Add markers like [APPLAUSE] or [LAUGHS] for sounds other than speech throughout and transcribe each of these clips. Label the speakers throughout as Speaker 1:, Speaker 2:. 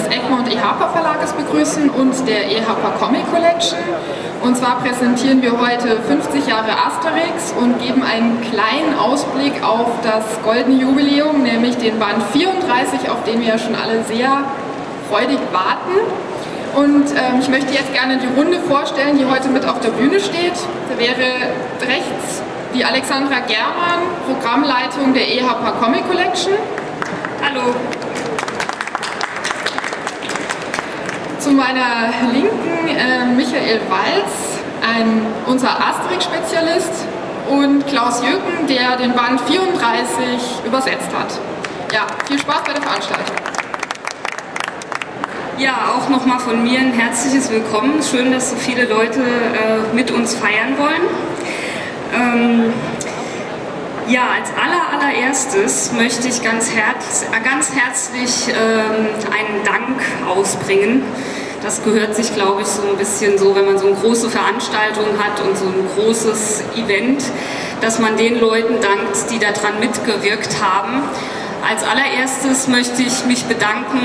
Speaker 1: des Egmont EHPA Verlages begrüßen und der EHPA Comic Collection. Und zwar präsentieren wir heute 50 Jahre Asterix und geben einen kleinen Ausblick auf das goldene Jubiläum, nämlich den Band 34, auf den wir ja schon alle sehr freudig warten. Und ähm, ich möchte jetzt gerne die Runde vorstellen, die heute mit auf der Bühne steht. Da wäre rechts die Alexandra Germann, Programmleitung der EHPA Comic Collection.
Speaker 2: Hallo.
Speaker 1: Zu meiner Linken äh, Michael Walz, ein, unser Asterix-Spezialist und Klaus Jöken, der den Band 34 übersetzt hat. Ja, viel Spaß bei der Veranstaltung.
Speaker 2: Ja, auch nochmal von mir ein herzliches Willkommen. Schön, dass so viele Leute äh, mit uns feiern wollen. Ähm, ja, als aller, allererstes möchte ich ganz, herz, ganz herzlich ähm, einen Dank ausbringen. Das gehört sich, glaube ich, so ein bisschen so, wenn man so eine große Veranstaltung hat und so ein großes Event, dass man den Leuten dankt, die daran mitgewirkt haben. Als allererstes möchte ich mich bedanken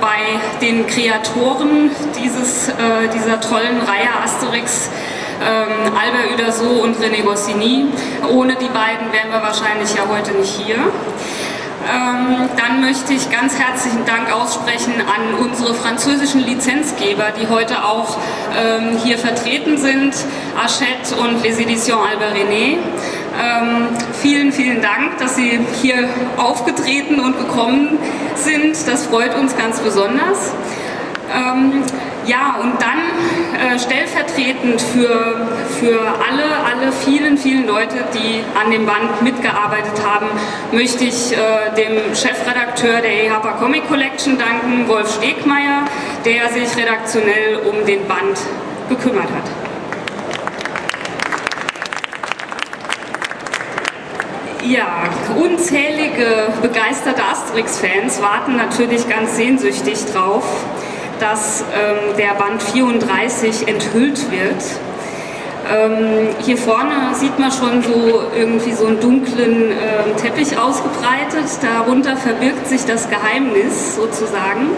Speaker 2: bei den Kreatoren dieses, äh, dieser tollen Reihe Asterix ähm, Albert Uderso und René Goscinny. Ohne die beiden wären wir wahrscheinlich ja heute nicht hier. Ähm, dann möchte ich ganz herzlichen Dank aussprechen an unsere französischen Lizenzgeber, die heute auch ähm, hier vertreten sind, Hachette und Les Editions Albert René. Ähm, vielen, vielen Dank, dass Sie hier aufgetreten und gekommen sind. Das freut uns ganz besonders. Ja, und dann äh, stellvertretend für, für alle, alle vielen, vielen Leute, die an dem Band mitgearbeitet haben, möchte ich äh, dem Chefredakteur der EHPA Comic Collection danken, Wolf Stegmeier, der sich redaktionell um den Band gekümmert hat. Ja, unzählige begeisterte Asterix-Fans warten natürlich ganz sehnsüchtig drauf dass ähm, der Band 34 enthüllt wird. Ähm, hier vorne sieht man schon so irgendwie so einen dunklen äh, Teppich ausgebreitet. Darunter verbirgt sich das Geheimnis sozusagen.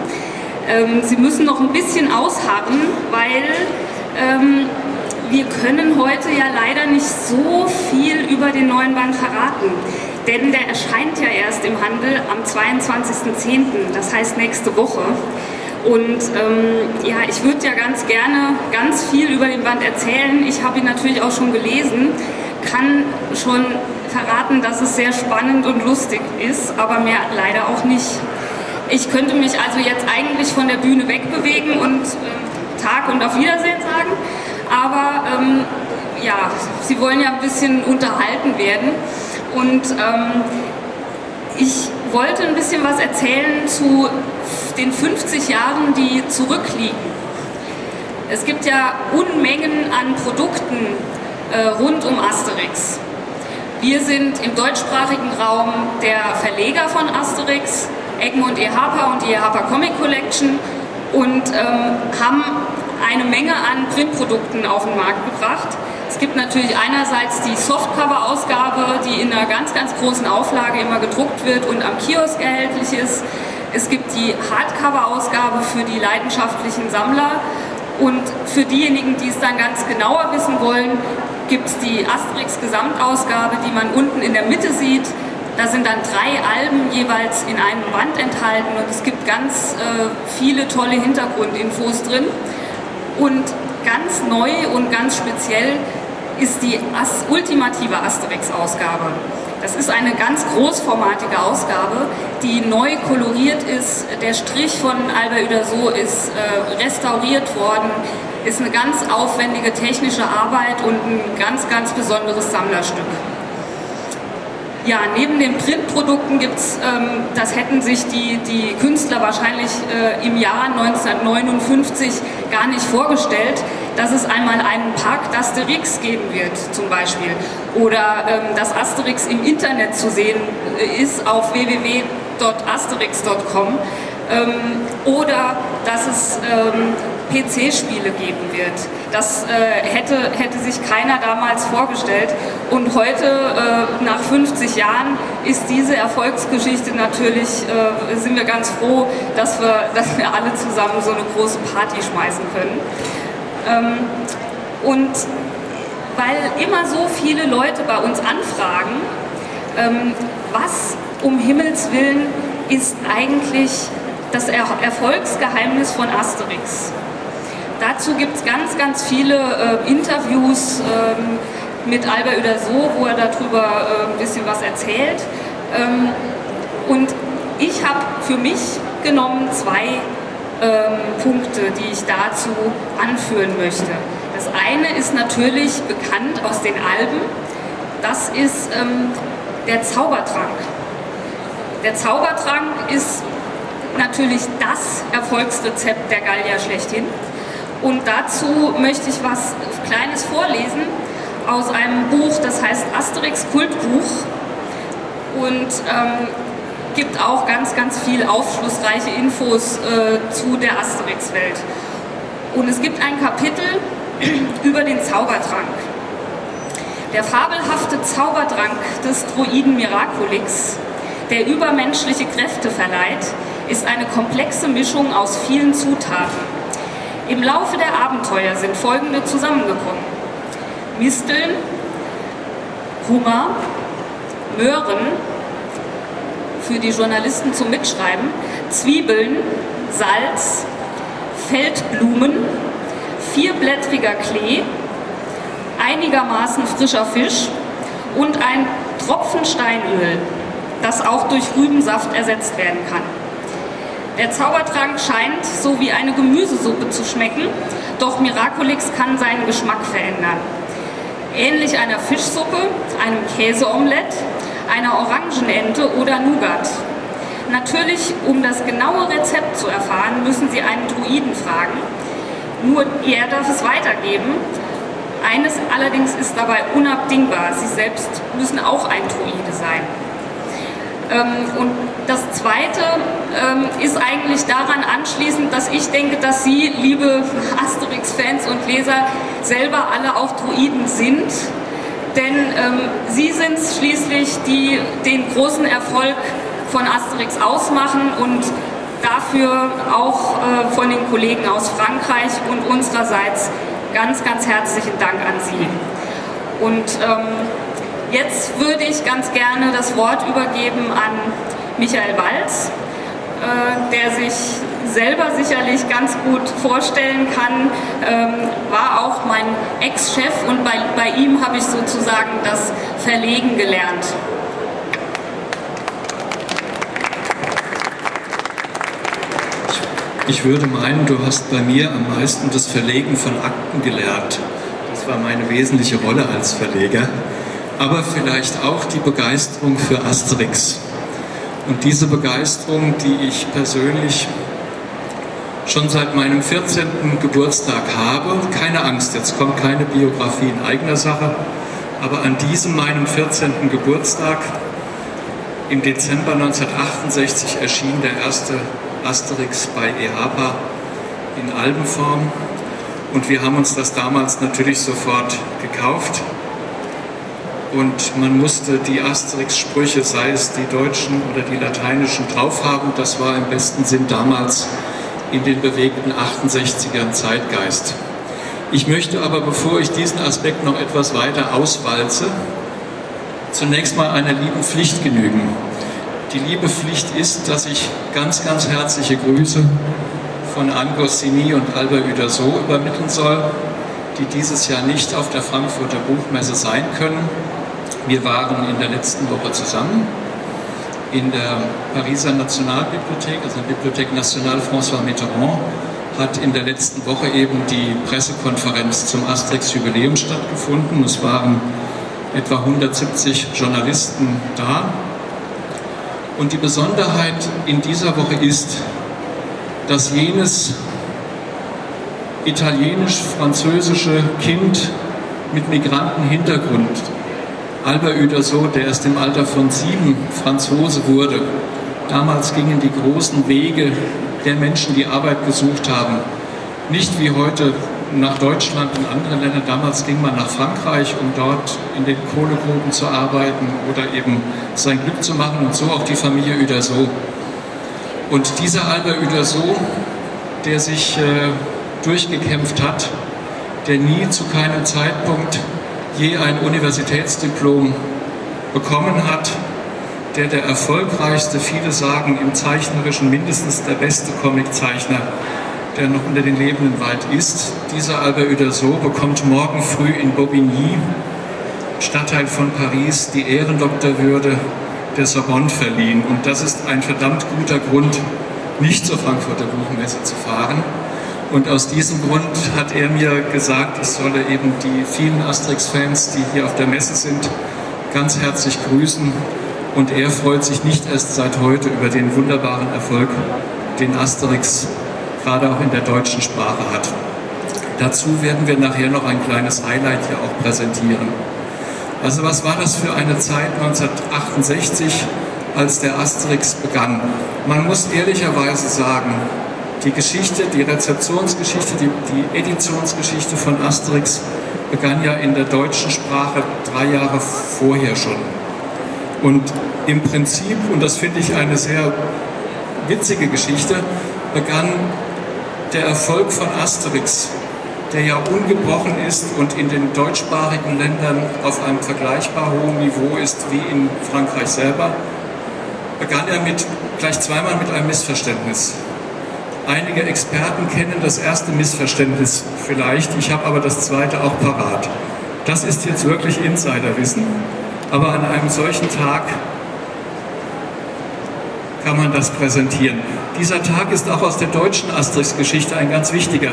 Speaker 2: Ähm, Sie müssen noch ein bisschen ausharren, weil ähm, wir können heute ja leider nicht so viel über den neuen Band verraten. Denn der erscheint ja erst im Handel am 22.10., das heißt nächste Woche. Und ähm, ja, ich würde ja ganz gerne ganz viel über den Band erzählen. Ich habe ihn natürlich auch schon gelesen, kann schon verraten, dass es sehr spannend und lustig ist, aber mehr leider auch nicht. Ich könnte mich also jetzt eigentlich von der Bühne wegbewegen und äh, Tag und auf Wiedersehen sagen, aber ähm, ja, Sie wollen ja ein bisschen unterhalten werden und ähm, ich wollte ein bisschen was erzählen zu den 50 Jahren, die zurückliegen. Es gibt ja Unmengen an Produkten äh, rund um Asterix. Wir sind im deutschsprachigen Raum der Verleger von Asterix, Egmont EHPA und die EHPA Comic Collection und ähm, haben eine Menge an Printprodukten auf den Markt gebracht. Es gibt natürlich einerseits die Softcover-Ausgabe, die in einer ganz, ganz großen Auflage immer gedruckt wird und am Kiosk erhältlich ist. Es gibt die Hardcover-Ausgabe für die leidenschaftlichen Sammler und für diejenigen, die es dann ganz genauer wissen wollen, gibt es die Asterix-Gesamtausgabe, die man unten in der Mitte sieht. Da sind dann drei Alben jeweils in einem Band enthalten und es gibt ganz äh, viele tolle Hintergrundinfos drin. Und ganz neu und ganz speziell ist die As ultimative Asterix-Ausgabe. Das ist eine ganz großformatige Ausgabe, die neu koloriert ist. Der Strich von Albert Uderso ist äh, restauriert worden, ist eine ganz aufwendige technische Arbeit und ein ganz, ganz besonderes Sammlerstück. Ja, neben den Printprodukten gibt es, ähm, das hätten sich die, die Künstler wahrscheinlich äh, im Jahr 1959 gar nicht vorgestellt, dass es einmal einen Park d'Asterix geben wird, zum Beispiel. Oder ähm, dass Asterix im Internet zu sehen äh, ist auf www.asterix.com. Ähm, oder dass es ähm, PC-Spiele geben wird. Das äh, hätte, hätte sich keiner damals vorgestellt. Und heute, äh, nach 50 Jahren, ist diese Erfolgsgeschichte natürlich, äh, sind wir ganz froh, dass wir, [LAUGHS] dass wir alle zusammen so eine große Party schmeißen können. Ähm, und weil immer so viele Leute bei uns anfragen, ähm, was um Himmels Willen ist eigentlich das er Erfolgsgeheimnis von Asterix. Dazu gibt es ganz, ganz viele äh, Interviews ähm, mit Albert Uderso, wo er darüber äh, ein bisschen was erzählt. Ähm, und ich habe für mich genommen zwei ähm, Punkte, die ich dazu anführen möchte. Das eine ist natürlich bekannt aus den Alben. Das ist ähm, der Zaubertrank. Der Zaubertrank ist natürlich das Erfolgsrezept der Gallier schlechthin. Und dazu möchte ich was Kleines vorlesen aus einem Buch, das heißt Asterix Kultbuch und ähm, gibt auch ganz, ganz viel aufschlussreiche Infos äh, zu der Asterix-Welt. Und es gibt ein Kapitel [CLEARS THROAT] über den Zaubertrank. Der fabelhafte Zaubertrank des Druiden Miraculix, der übermenschliche Kräfte verleiht, ist eine komplexe Mischung aus vielen Zutaten. Im Laufe der Abenteuer sind folgende zusammengekommen. Misteln, Hummer, Möhren, für die Journalisten zum Mitschreiben, Zwiebeln, Salz, Feldblumen, vierblättriger Klee, einigermaßen frischer Fisch und ein Tropfen Steinöl, das auch durch Rübensaft ersetzt werden kann. Der Zaubertrank scheint so wie eine Gemüsesuppe zu schmecken, doch Miraculix kann seinen Geschmack verändern. Ähnlich einer Fischsuppe, einem Käseomelett, einer Orangenente oder Nougat. Natürlich, um das genaue Rezept zu erfahren, müssen Sie einen Druiden fragen. Nur er darf es weitergeben. Eines allerdings ist dabei unabdingbar. Sie selbst müssen auch ein Druide sein. Ähm, und das Zweite ähm, ist eigentlich daran anschließend, dass ich denke, dass Sie, liebe [LAUGHS] Asterix-Fans und Leser, selber alle auch Druiden sind. Denn ähm, Sie sind es schließlich, die den großen Erfolg von Asterix ausmachen und dafür auch äh, von den Kollegen aus Frankreich und unsererseits ganz, ganz herzlichen Dank an Sie. Und ähm, Jetzt würde ich ganz gerne das Wort übergeben an Michael Walz, äh, der sich selber sicherlich ganz gut vorstellen kann, ähm, war auch mein Ex-Chef und bei, bei ihm habe ich sozusagen das Verlegen gelernt.
Speaker 3: Ich würde meinen, du hast bei mir am meisten das Verlegen von Akten gelernt. Das war meine wesentliche Rolle als Verleger aber vielleicht auch die Begeisterung für Asterix. Und diese Begeisterung, die ich persönlich schon seit meinem 14. Geburtstag habe, keine Angst, jetzt kommt keine Biografie in eigener Sache, aber an diesem meinem 14. Geburtstag im Dezember 1968 erschien der erste Asterix bei EHAPA in Albenform und wir haben uns das damals natürlich sofort gekauft und man musste die Asterix-Sprüche, sei es die deutschen oder die lateinischen, drauf haben. Das war im besten Sinn damals in den bewegten 68ern Zeitgeist. Ich möchte aber, bevor ich diesen Aspekt noch etwas weiter auswalze, zunächst mal einer lieben Pflicht genügen. Die liebe Pflicht ist, dass ich ganz, ganz herzliche Grüße von Angossini und Albert Uderso übermitteln soll, die dieses Jahr nicht auf der Frankfurter Buchmesse sein können. Wir waren in der letzten Woche zusammen in der Pariser Nationalbibliothek, also der Bibliothek Nationale François Mitterrand, hat in der letzten Woche eben die Pressekonferenz zum Asterix-Jubiläum stattgefunden. Es waren etwa 170 Journalisten da. Und die Besonderheit in dieser Woche ist, dass jenes italienisch-französische Kind mit Migrantenhintergrund, Albert Uderso, der erst im Alter von sieben Franzose wurde. Damals gingen die großen Wege der Menschen, die Arbeit gesucht haben, nicht wie heute nach Deutschland und andere Länder. Damals ging man nach Frankreich, um dort in den Kohlegruben zu arbeiten oder eben sein Glück zu machen und so auch die Familie Uderso. Und dieser Albert Uderso, der sich äh, durchgekämpft hat, der nie zu keinem Zeitpunkt je ein Universitätsdiplom bekommen hat, der der erfolgreichste, viele sagen im Zeichnerischen mindestens der beste Comiczeichner der noch unter den Lebenden weit ist. Dieser Albert Uderso bekommt morgen früh in Bobigny, Stadtteil von Paris, die Ehrendoktorwürde der Sorbonne verliehen. Und das ist ein verdammt guter Grund, nicht zur Frankfurter Buchmesse zu fahren. Und aus diesem Grund hat er mir gesagt, ich solle eben die vielen Asterix-Fans, die hier auf der Messe sind, ganz herzlich grüßen. Und er freut sich nicht erst seit heute über den wunderbaren Erfolg, den Asterix gerade auch in der deutschen Sprache hat. Dazu werden wir nachher noch ein kleines Highlight hier auch präsentieren. Also was war das für eine Zeit 1968, als der Asterix begann? Man muss ehrlicherweise sagen, die Geschichte, die Rezeptionsgeschichte, die, die Editionsgeschichte von Asterix begann ja in der deutschen Sprache drei Jahre vorher schon. Und im Prinzip, und das finde ich eine sehr witzige Geschichte, begann der Erfolg von Asterix, der ja ungebrochen ist und in den deutschsprachigen Ländern auf einem vergleichbar hohen Niveau ist wie in Frankreich selber, begann er mit, gleich zweimal mit einem Missverständnis. Einige Experten kennen das erste Missverständnis vielleicht, ich habe aber das zweite auch parat. Das ist jetzt wirklich Insiderwissen, aber an einem solchen Tag kann man das präsentieren. Dieser Tag ist auch aus der deutschen Asterix-Geschichte ein ganz wichtiger.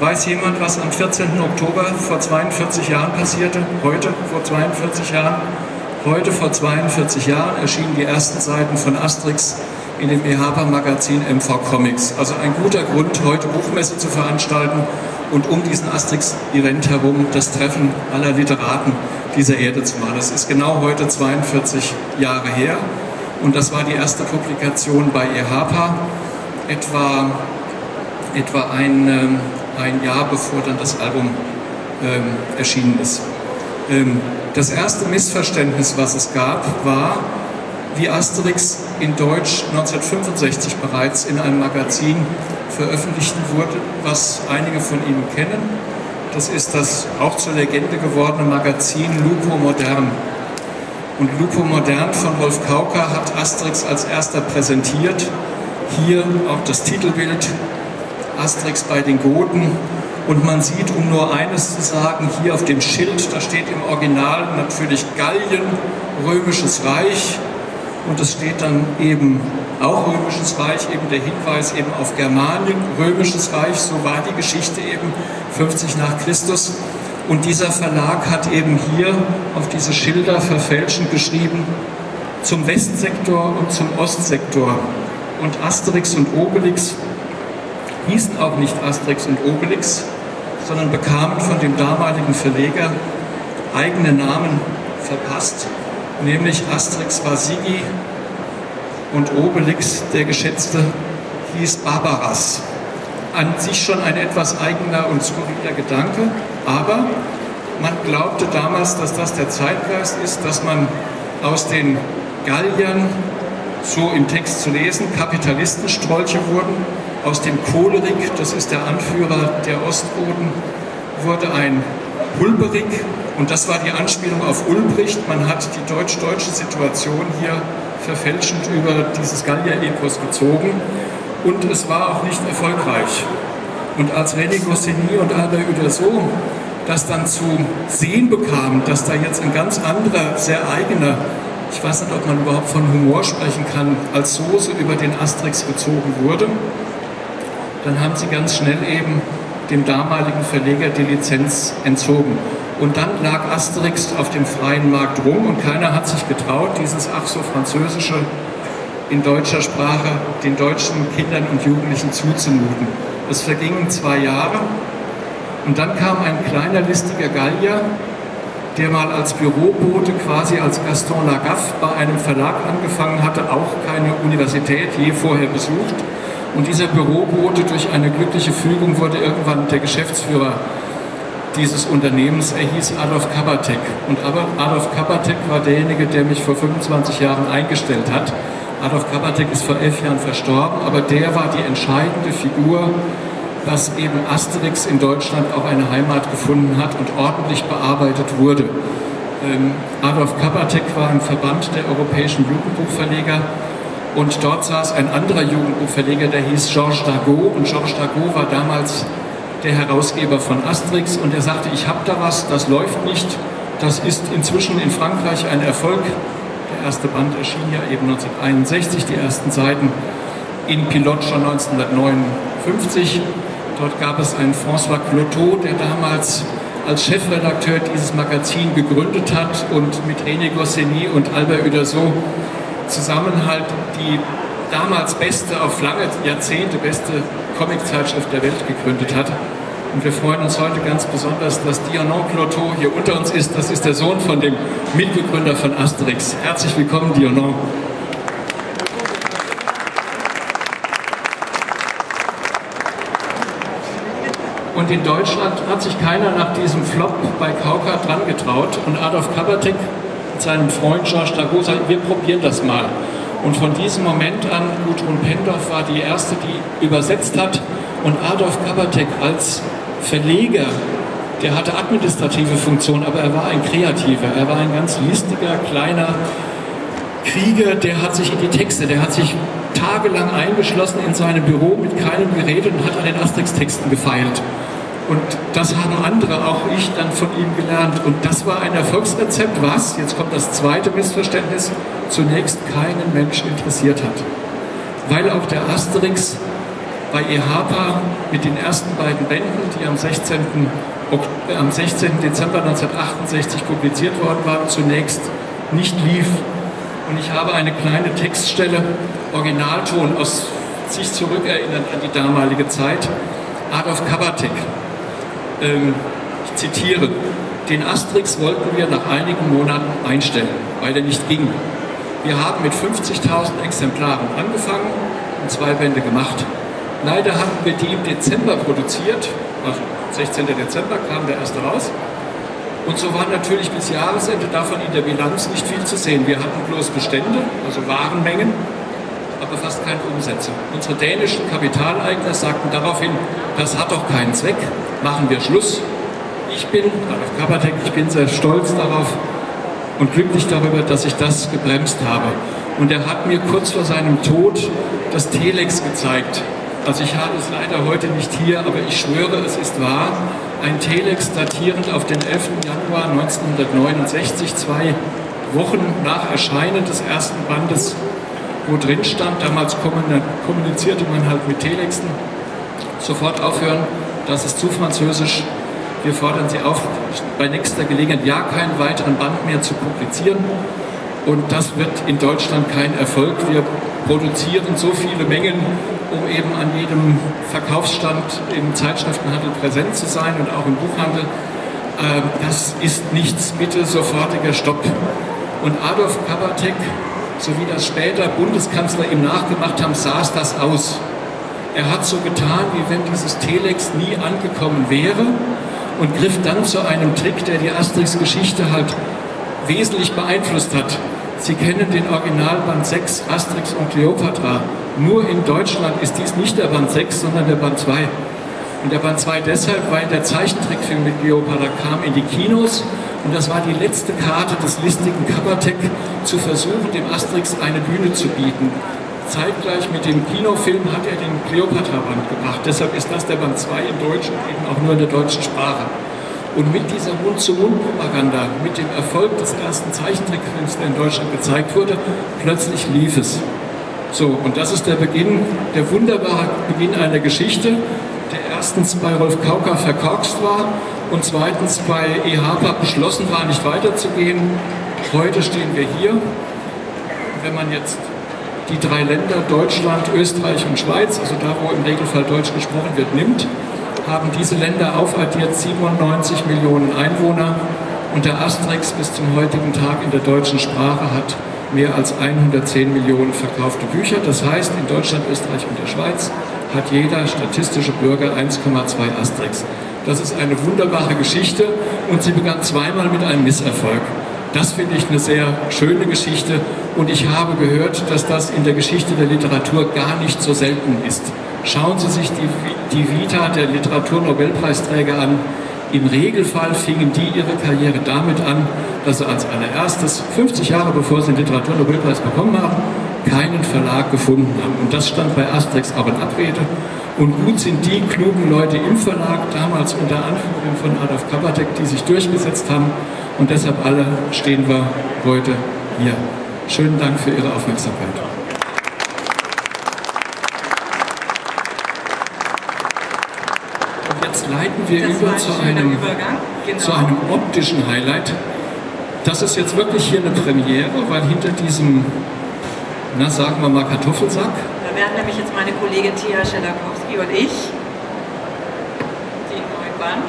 Speaker 3: Weiß jemand, was am 14. Oktober vor 42 Jahren passierte? Heute vor 42 Jahren? Heute vor 42 Jahren erschienen die ersten Seiten von Asterix in dem EHPA-Magazin MV Comics. Also ein guter Grund, heute Buchmesse zu veranstalten und um diesen Asterix-Event herum das Treffen aller Literaten dieser Erde zu machen. Das ist genau heute 42 Jahre her. Und das war die erste Publikation bei EHPA, etwa, etwa ein, ähm, ein Jahr bevor dann das Album ähm, erschienen ist. Ähm, das erste Missverständnis, was es gab, war, wie Asterix in Deutsch 1965 bereits in einem Magazin veröffentlicht wurde, was einige von Ihnen kennen. Das ist das auch zur Legende gewordene Magazin Lupo Modern. Und Lupo Modern von Wolf Kauka hat Asterix als erster präsentiert. Hier auch das Titelbild Asterix bei den Goten. Und man sieht, um nur eines zu sagen, hier auf dem Schild, da steht im Original natürlich Gallien, Römisches Reich. Und es steht dann eben auch Römisches Reich, eben der Hinweis eben auf Germanien, Römisches Reich, so war die Geschichte eben 50 nach Christus. Und dieser Verlag hat eben hier auf diese Schilder verfälschend geschrieben, zum Westsektor und zum Ostsektor. Und Asterix und Obelix hießen auch nicht Asterix und Obelix, sondern bekamen von dem damaligen Verleger eigene Namen verpasst, nämlich Asterix war Sigi und Obelix, der Geschätzte, hieß Barbaras. An sich schon ein etwas eigener und skurriler Gedanke, aber man glaubte damals, dass das der Zeitgeist ist, dass man aus den Galliern, so im Text zu lesen, Kapitalistenstrolche wurden, aus dem Cholerik, das ist der Anführer der Ostboten, wurde ein Hulberik und das war die Anspielung auf Ulbricht. Man hat die deutsch-deutsche Situation hier verfälschend über dieses Gallier-Epos gezogen und es war auch nicht erfolgreich. Und als René Goscinny und Albert Uderso das dann zu sehen bekamen, dass da jetzt ein ganz anderer, sehr eigener, ich weiß nicht, ob man überhaupt von Humor sprechen kann, als Soße über den Asterix gezogen wurde, dann haben sie ganz schnell eben dem damaligen Verleger die Lizenz entzogen. Und dann lag Asterix auf dem freien Markt rum und keiner hat sich getraut, dieses ach so französische in deutscher Sprache den deutschen Kindern und Jugendlichen zuzumuten. Es vergingen zwei Jahre und dann kam ein kleiner listiger Gallier, der mal als Bürobote quasi als Gaston Lagaffe bei einem Verlag angefangen hatte, auch keine Universität je vorher besucht Und dieser Bürobote durch eine glückliche Fügung wurde irgendwann der Geschäftsführer dieses Unternehmens. Er hieß Adolf Kabatek. Und Adolf Kabatek war derjenige, der mich vor 25 Jahren eingestellt hat. Adolf Kabatek ist vor elf Jahren verstorben, aber der war die entscheidende Figur, dass eben Asterix in Deutschland auch eine Heimat gefunden hat und ordentlich bearbeitet wurde. Ähm, Adolf Kabatek war im Verband der europäischen Jugendbuchverleger und dort saß ein anderer Jugendbuchverleger, der hieß Georges Dagot und Georges Dagot war damals der Herausgeber von Asterix und er sagte, ich habe da was, das läuft nicht, das ist inzwischen in Frankreich ein Erfolg. Der erste Band erschien ja eben 1961, die ersten Seiten in Pilot schon 1959. Dort gab es einen François Cloteau, der damals als Chefredakteur dieses Magazin gegründet hat und mit René Goscinny und Albert Uderso zusammen halt die damals beste, auf lange Jahrzehnte beste Comiczeitschrift der Welt gegründet hat. Und wir freuen uns heute ganz besonders, dass Dionon Cloteau hier unter uns ist. Das ist der Sohn von dem Mitbegründer von Asterix. Herzlich willkommen, Dionon. Und in Deutschland hat sich keiner nach diesem Flop bei Kauka dran getraut. Und Adolf Kabatek mit seinem Freund Georges Dagot sagt, wir probieren das mal. Und von diesem Moment an, Gudrun Pendorf war die erste, die übersetzt hat. Und Adolf Kabatek als Verleger, der hatte administrative Funktion, aber er war ein Kreativer. Er war ein ganz listiger, kleiner Krieger, der hat sich in die Texte, der hat sich tagelang eingeschlossen in seinem Büro mit keinem Gerät und hat an den Asterix-Texten gefeilt. Und das haben andere, auch ich, dann von ihm gelernt. Und das war ein Erfolgsrezept, was, jetzt kommt das zweite Missverständnis, zunächst keinen Mensch interessiert hat. Weil auch der Asterix bei EHPA mit den ersten beiden Bänden, die am 16. Äh, am 16. Dezember 1968 publiziert worden waren, zunächst nicht lief. Und ich habe eine kleine Textstelle, Originalton aus sich zurückerinnern an die damalige Zeit. Adolf Kabatek, ähm, ich zitiere, den Asterix wollten wir nach einigen Monaten einstellen, weil er nicht ging. Wir haben mit 50.000 Exemplaren angefangen und zwei Bände gemacht. Leider hatten wir die im Dezember produziert, also 16. Dezember kam der erste raus. Und so war natürlich bis Jahresende davon in der Bilanz nicht viel zu sehen. Wir hatten bloß Bestände, also Warenmengen, aber fast keine Umsätze. Unsere dänischen Kapitaleigner sagten daraufhin, das hat doch keinen Zweck, machen wir Schluss. Ich bin, Adolf Kabatek, ich bin sehr stolz darauf und glücklich darüber, dass ich das gebremst habe. Und er hat mir kurz vor seinem Tod das Telex gezeigt. Also ich habe es leider heute nicht hier, aber ich schwöre, es ist wahr. Ein Telex datierend auf den 11. Januar 1969, zwei Wochen nach Erscheinen des ersten Bandes wo drin stand, damals kommunizierte man halt mit Telexen, sofort aufhören, das ist zu französisch, wir fordern Sie auf, bei nächster Gelegenheit ja keinen weiteren Band mehr zu publizieren. Und das wird in Deutschland kein Erfolg. Wir produzieren so viele Mengen, um eben an jedem Verkaufsstand im Zeitschriftenhandel präsent zu sein und auch im Buchhandel. Ähm, das ist nichts, bitte sofortiger Stopp. Und Adolf Kabatek so wie das später Bundeskanzler ihm nachgemacht haben, saß das aus. Er hat so getan, wie wenn dieses Telex nie angekommen wäre und griff dann zu einem Trick, der die Asterix-Geschichte halt wesentlich beeinflusst hat. Sie kennen den Originalband 6, Asterix und Cleopatra. Nur in Deutschland ist dies nicht der Band 6, sondern der Band 2. Und der Band 2 deshalb, weil der Zeichentrickfilm mit Cleopatra kam in die Kinos und das war die letzte Karte des listigen Kabatek, zu versuchen, dem Asterix eine Bühne zu bieten. Zeitgleich mit dem Kinofilm hat er den Cleopatra-Band gebracht. Deshalb ist das der Band 2 im Deutschen, eben auch nur in der deutschen Sprache. Und mit dieser Mund-zu-Mund-Propaganda, mit dem Erfolg des ersten Zeichentrickfilms, der in Deutschland gezeigt wurde, plötzlich lief es. So, und das ist der Beginn, der wunderbare Beginn einer Geschichte, erstens bei Rolf Kauka verkorkst war und zweitens bei EHPA beschlossen war, nicht weiterzugehen. Heute stehen wir hier. Wenn man jetzt die drei Länder Deutschland, Österreich und Schweiz, also da, wo im Regelfall Deutsch gesprochen wird, nimmt, haben diese Länder aufaddiert 97 Millionen Einwohner und der Asterix bis zum heutigen Tag in der deutschen Sprache hat mehr als 110 Millionen verkaufte Bücher. Das heißt, in Deutschland, Österreich und der Schweiz hat jeder statistische Bürger 1,2 Asterix. Das ist eine wunderbare Geschichte und sie begann zweimal mit einem Misserfolg. Das finde ich eine sehr schöne Geschichte und ich habe gehört, dass das in der Geschichte der Literatur gar nicht so selten ist. Schauen Sie sich die, die Vita der Literaturnobelpreisträger an. Im Regelfall fingen die ihre Karriere damit an, dass sie als allererstes, 50 Jahre bevor sie den Literaturnobelpreis bekommen haben, keinen Verlag gefunden haben. Und das stand bei Asterix auch in Abrede. Und gut sind die klugen Leute im Verlag, damals unter Anführung von Adolf Kabatek, die sich durchgesetzt haben. Und deshalb alle stehen wir heute hier. Schönen Dank für Ihre Aufmerksamkeit. Und jetzt leiten wir
Speaker 4: Das
Speaker 3: über zu einem,
Speaker 4: Genau.
Speaker 3: zu einem optischen Highlight. Das ist jetzt wirklich hier eine Premiere, weil hinter diesem, na sagen wir mal Kartoffelsack,
Speaker 4: Da werden nämlich jetzt meine Kollegin Tia Schelakowski und ich den neuen Band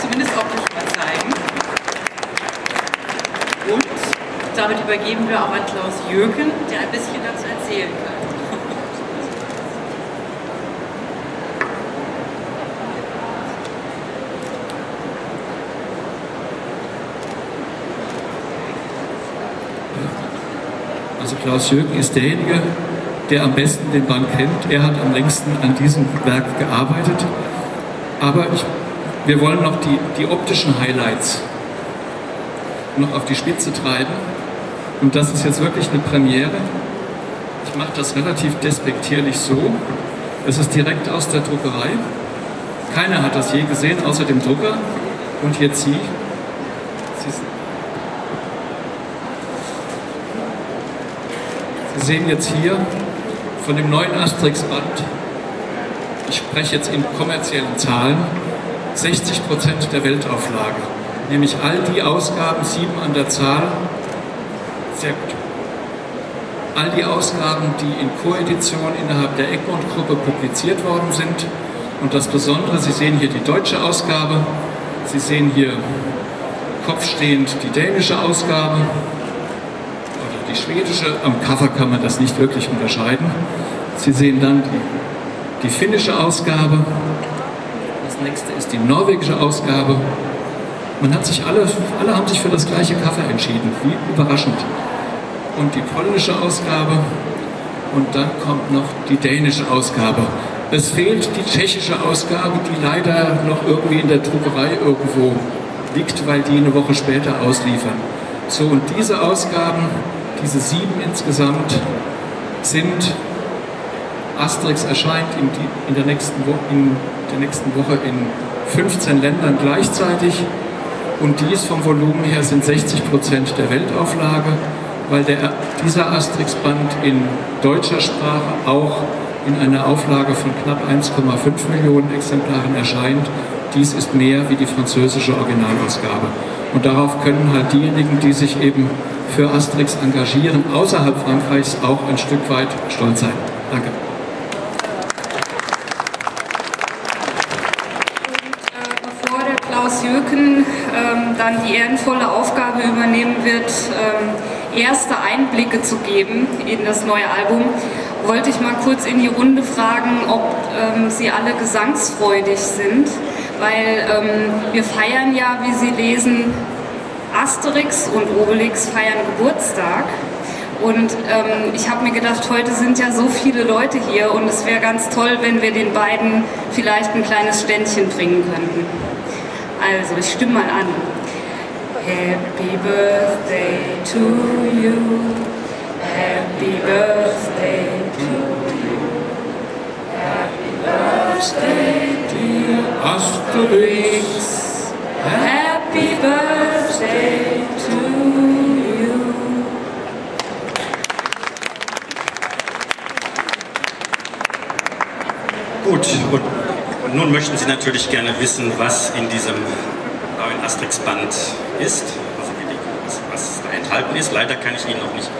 Speaker 4: zumindest optisch mal zeigen. Und damit übergeben wir auch an Klaus Jürgen, der ein bisschen dazu erzählen kann.
Speaker 3: Also Klaus Jürgen ist derjenige, der am besten den Band kennt. Er hat am längsten an diesem Werk gearbeitet. Aber ich, wir wollen noch die, die optischen Highlights noch auf die Spitze treiben. Und das ist jetzt wirklich eine Premiere. Ich mache das relativ despektierlich so. Es ist direkt aus der Druckerei. Keiner hat das je gesehen, außer dem Drucker. Und jetzt. Sie Sie sehen jetzt hier von dem neuen Asterix-Band, ich spreche jetzt in kommerziellen Zahlen, 60 Prozent der Weltauflage. Nämlich all die Ausgaben, sieben an der Zahl, sehr gut. All die Ausgaben, die in Koedition innerhalb der Egmont-Gruppe publiziert worden sind. Und das Besondere, Sie sehen hier die deutsche Ausgabe, Sie sehen hier kopfstehend die dänische Ausgabe, die schwedische, am Cover kann man das nicht wirklich unterscheiden. Sie sehen dann die, die finnische Ausgabe. Das nächste ist die norwegische Ausgabe. Man hat sich alle, alle haben sich für das gleiche Cover entschieden. Wie überraschend. Und die polnische Ausgabe. Und dann kommt noch die dänische Ausgabe. Es fehlt die tschechische Ausgabe, die leider noch irgendwie in der Druckerei irgendwo liegt, weil die eine Woche später ausliefern. So, und diese Ausgaben diese sieben insgesamt sind, Asterix erscheint in, die, in, der nächsten Woche, in der nächsten Woche in 15 Ländern gleichzeitig und dies vom Volumen her sind 60 Prozent der Weltauflage, weil der, dieser Asterix-Band in deutscher Sprache auch in einer Auflage von knapp 1,5 Millionen Exemplaren erscheint. Dies ist mehr wie die französische Originalausgabe. Und darauf können halt diejenigen, die sich eben für Asterix engagieren, außerhalb Frankreichs auch ein Stück weit stolz sein. Danke.
Speaker 2: bevor der Klaus Jöken ähm, dann die ehrenvolle Aufgabe übernehmen wird, ähm, erste Einblicke zu geben in das neue Album, wollte ich mal kurz in die Runde fragen, ob ähm, Sie alle gesangsfreudig sind, weil ähm, wir feiern ja, wie Sie lesen, Asterix und Obelix feiern Geburtstag. Und ähm, ich habe mir gedacht, heute sind ja so viele Leute hier und es wäre ganz toll, wenn wir den beiden vielleicht ein kleines Ständchen bringen könnten. Also, ich stimme mal an. Happy Birthday to you. Happy Birthday to you. Happy Birthday, dear Asterix. Happy
Speaker 5: möchten Sie natürlich gerne wissen, was in diesem neuen Asterix-Band ist, also was, da enthalten ist. Leider kann ich Ihnen noch nicht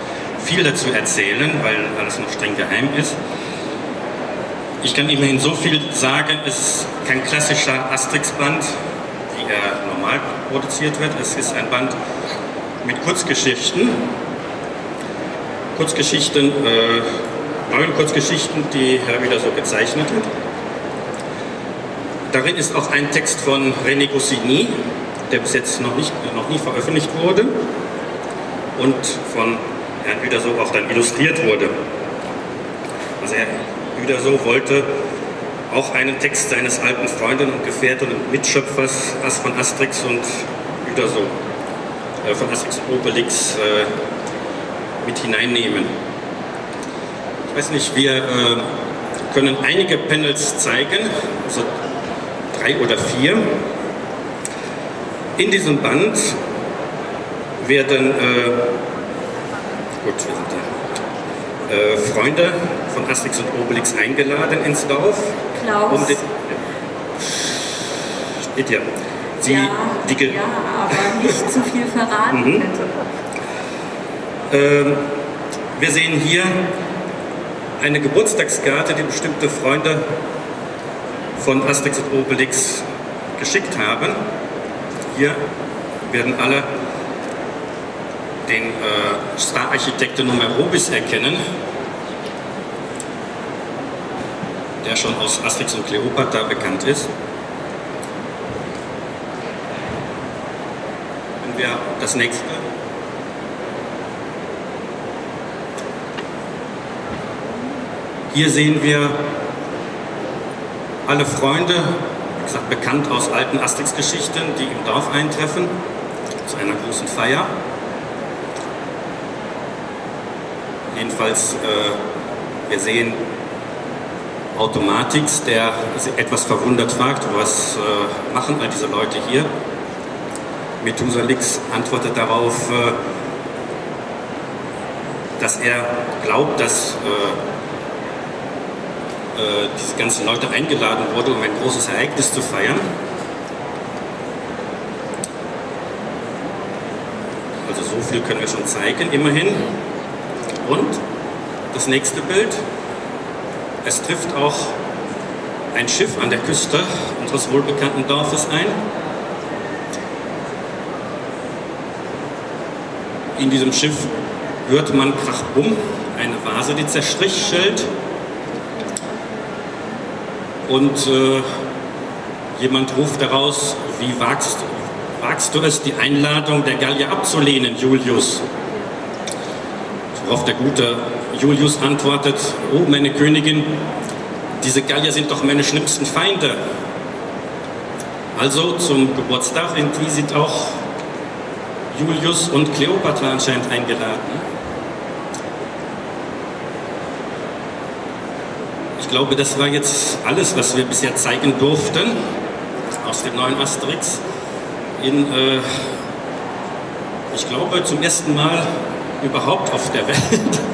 Speaker 5: viel dazu erzählen, weil alles noch streng geheim ist. Ich kann immerhin so viel sagen, es ist kein klassischer Asterix-Band, wie er normal produziert wird. Es ist ein Band mit Kurzgeschichten. Kurzgeschichten, äh, neuen Kurzgeschichten, die Herr wieder so gezeichnet hat. Darin ist auch ein Text von René Goscinny, der bis jetzt noch, nicht, noch nie veröffentlicht wurde und von Herrn Uderso auch dann illustriert wurde. Also Herr Uderso wollte auch einen Text seines alten Freundes und Gefährten und Mitschöpfers von Asterix und Uderso, äh, von Asterix und Obelix äh, mit hineinnehmen. Ich weiß nicht, wir äh, können einige Panels zeigen, also drei oder vier. In diesem Band werden, äh, gut, wir sind da, äh, Freunde von Asterix und Obelix eingeladen ins Dorf.
Speaker 2: Klaus.
Speaker 5: Um den, steht ja. Sie,
Speaker 2: ja,
Speaker 5: die,
Speaker 2: ja, aber nicht zu viel verraten,
Speaker 5: Mhm.
Speaker 2: bitte.
Speaker 5: Ähm, wir sehen hier eine Geburtstagskarte, die bestimmte Freunde von Asterix und Obelix geschickt haben. Hier werden alle den äh, Stararchitekten Numerobis erkennen, der schon aus Asterix und Kleopatra bekannt ist. Wenn wir das nächste Hier sehen wir alle Freunde, wie gesagt, bekannt aus alten Asterix-Geschichten, die im Dorf eintreffen, zu einer großen Feier. Jedenfalls, äh, wir sehen Automatix, der etwas verwundert fragt, was äh, machen all diese Leute hier? Methusalix antwortet darauf, äh, dass er glaubt, dass äh, diese ganzen Leute eingeladen wurde, um ein großes Ereignis zu feiern. Also so viel können wir schon zeigen, immerhin. Und das nächste Bild. Es trifft auch ein Schiff an der Küste unseres wohlbekannten Dorfes ein. In diesem Schiff hört man Krachbumm, eine Vase, die zerstrichelt und äh, jemand ruft daraus, wie wagst, wagst du es, die Einladung der Gallier abzulehnen, Julius? Worauf der gute Julius antwortet, oh meine Königin, diese Gallier sind doch meine schlimmsten Feinde. Also zum Geburtstag irgendwie sind auch Julius und Kleopatra anscheinend eingeladen. Glaube, das war jetzt alles, was wir bisher zeigen durften aus dem neuen Asterix. In, äh, ich glaube, zum ersten Mal überhaupt auf der Welt. [LAUGHS]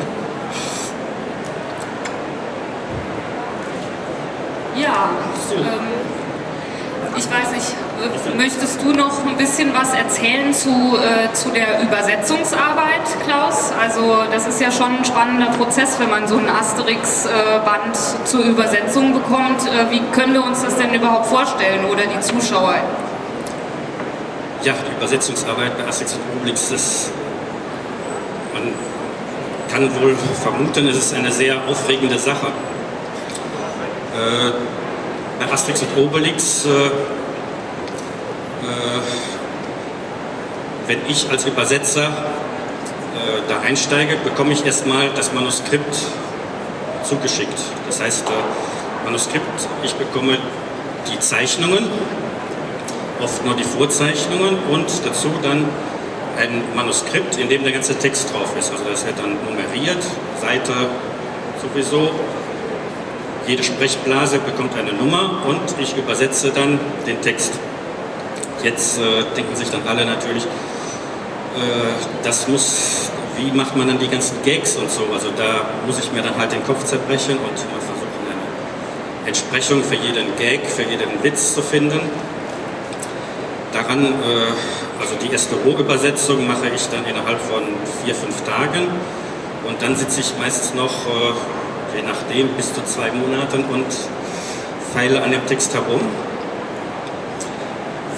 Speaker 2: Ja,
Speaker 5: So.
Speaker 2: ähm, ich weiß nicht, äh, möchtest du noch ein bisschen was erzählen zu, äh, zu der Übersetzungsarbeit, Klaus? Also das ist ja schon ein spannender Prozess, wenn man so ein Asterix-Band zur Übersetzung bekommt. Äh, wie können wir uns das denn überhaupt vorstellen oder die Zuschauer?
Speaker 5: Ja, die Übersetzungsarbeit bei Asterix und Obelix ist, man kann wohl vermuten, es ist eine sehr aufregende Sache. Äh, bei Asterix und Obelix, äh, wenn ich als Übersetzer äh, da einsteige, bekomme ich erstmal das Manuskript zugeschickt. Das heißt, äh, Manuskript, ich bekomme die Zeichnungen, oft nur die Vorzeichnungen und dazu dann ein Manuskript, in dem der ganze Text drauf ist. Also das wird dann nummeriert, Seite sowieso. Jede Sprechblase bekommt eine Nummer und ich übersetze dann den Text. Jetzt äh, denken sich dann alle natürlich, äh, das muss, wie macht man dann die ganzen Gags und so? Also da muss ich mir dann halt den Kopf zerbrechen und versuchen, eine Entsprechung für jeden Gag, für jeden Witz zu finden. Daran, äh, also die erste Rohübersetzung mache ich dann innerhalb von vier, fünf Tagen und dann sitze ich meistens noch, äh, je nachdem, bis zu zwei Monaten und feile an dem Text herum.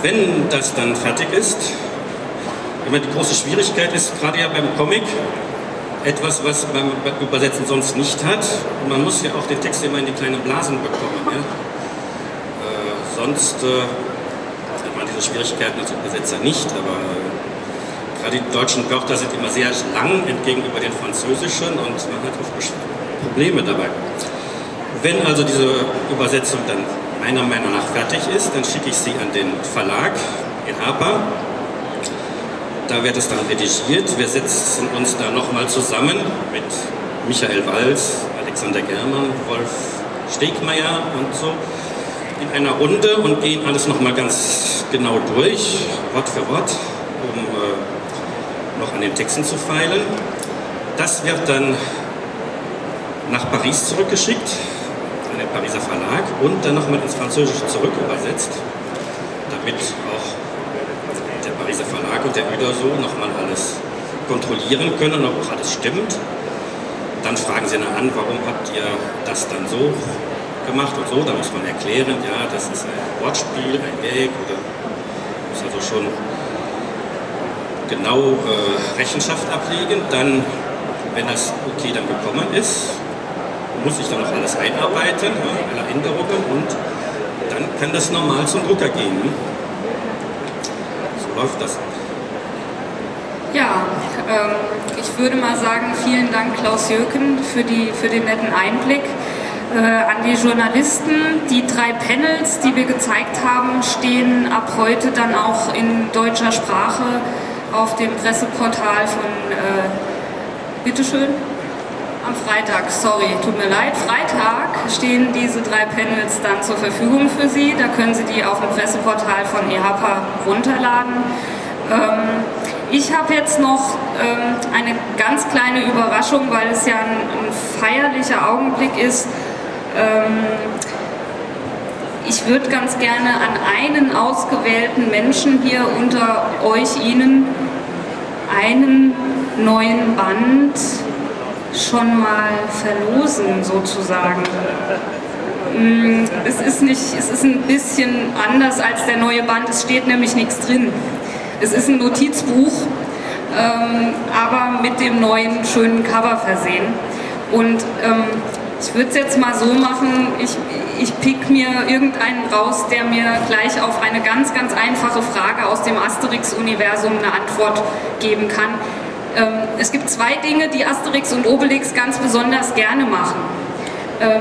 Speaker 5: Wenn das dann fertig ist, immer die große Schwierigkeit ist, gerade ja beim Comic, etwas, was man beim Übersetzen sonst nicht hat. Man muss ja auch den Text immer in die kleinen Blasen bekommen. Ja? Äh, sonst äh, hat man diese Schwierigkeiten als Übersetzer nicht, aber äh, gerade die deutschen Wörter sind immer sehr lang entgegenüber den französischen und man hat oft Probleme dabei. Wenn also diese Übersetzung dann meiner Meinung nach fertig ist, dann schicke ich sie an den Verlag in Harper da wird es dann redigiert. Wir setzen uns da nochmal zusammen mit Michael Walz, Alexander Germann, Wolf Stegmeier und so in einer Runde und gehen alles nochmal ganz genau durch, Wort für Wort, um äh, noch an den Texten zu feilen. Das wird dann nach Paris zurückgeschickt, den Pariser Verlag und dann nochmal ins Französische zurück übersetzt, damit auch Pariser Verlag und der Uderso nochmal alles kontrollieren können, ob auch alles stimmt. Dann fragen sie dann an, warum habt ihr das dann so gemacht und so. Da muss man erklären, ja, das ist ein Wortspiel, ein Gag oder muss also schon genau äh, Rechenschaft ablegen. Dann, wenn das okay dann gekommen ist, muss ich dann noch alles einarbeiten, ja, alle Änderungen und dann kann das normal zum Drucker gehen läuft das?
Speaker 2: Ja, ähm, ich würde mal sagen, vielen Dank Klaus Jöken für, die, für den netten Einblick. Äh, an die Journalisten, die drei Panels, die wir gezeigt haben, stehen ab heute dann auch in deutscher Sprache auf dem Presseportal von äh, Bitteschön. Am Freitag, sorry, tut mir leid. Freitag stehen diese drei Panels dann zur Verfügung für Sie. Da können Sie die auf dem Presseportal von EHPA runterladen. Ähm, ich habe jetzt noch ähm, eine ganz kleine Überraschung, weil es ja ein, ein feierlicher Augenblick ist. Ähm, ich würde ganz gerne an einen ausgewählten Menschen hier unter euch Ihnen einen neuen Band schon mal verlosen sozusagen. Mm, es ist, nicht, es ist ein bisschen anders als der neue Band, es steht nämlich nichts drin. Es ist ein Notizbuch, ähm, aber mit dem neuen schönen Cover versehen. Und ähm, ich würde es jetzt mal so machen, ich, ich pick mir irgendeinen raus, der mir gleich auf eine ganz, ganz einfache Frage aus dem Asterix-Universum eine Antwort geben kann. Ähm, es gibt zwei Dinge, die Asterix und Obelix ganz besonders gerne machen. Ähm,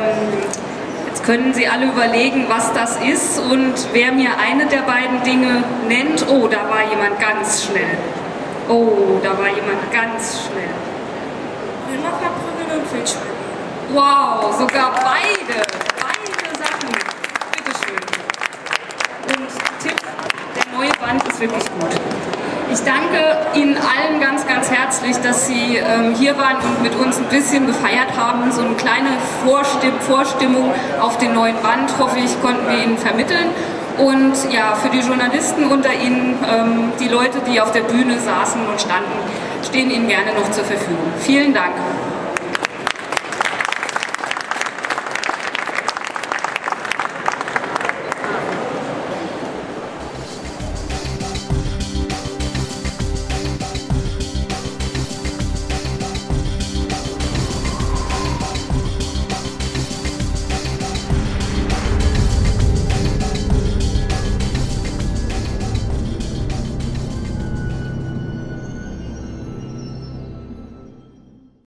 Speaker 2: jetzt können Sie alle überlegen, was das ist und wer mir eine der beiden Dinge nennt, oh, da war jemand ganz schnell. Oh, da war jemand ganz schnell.
Speaker 6: Römerverprügeln und Wildschweine.
Speaker 2: Wow, sogar beide. Beide Sachen. Bitteschön. Und Tipp, der neue Band ist wirklich gut. Ich danke Ihnen allen ganz, ganz herzlich, dass Sie ähm, hier waren und mit uns ein bisschen gefeiert haben. So eine kleine Vorstimm Vorstimmung auf den neuen Band, hoffe ich, konnten wir Ihnen vermitteln. Und ja, für die Journalisten unter Ihnen, ähm, die Leute, die auf der Bühne saßen und standen, stehen Ihnen gerne noch zur Verfügung. Vielen Dank.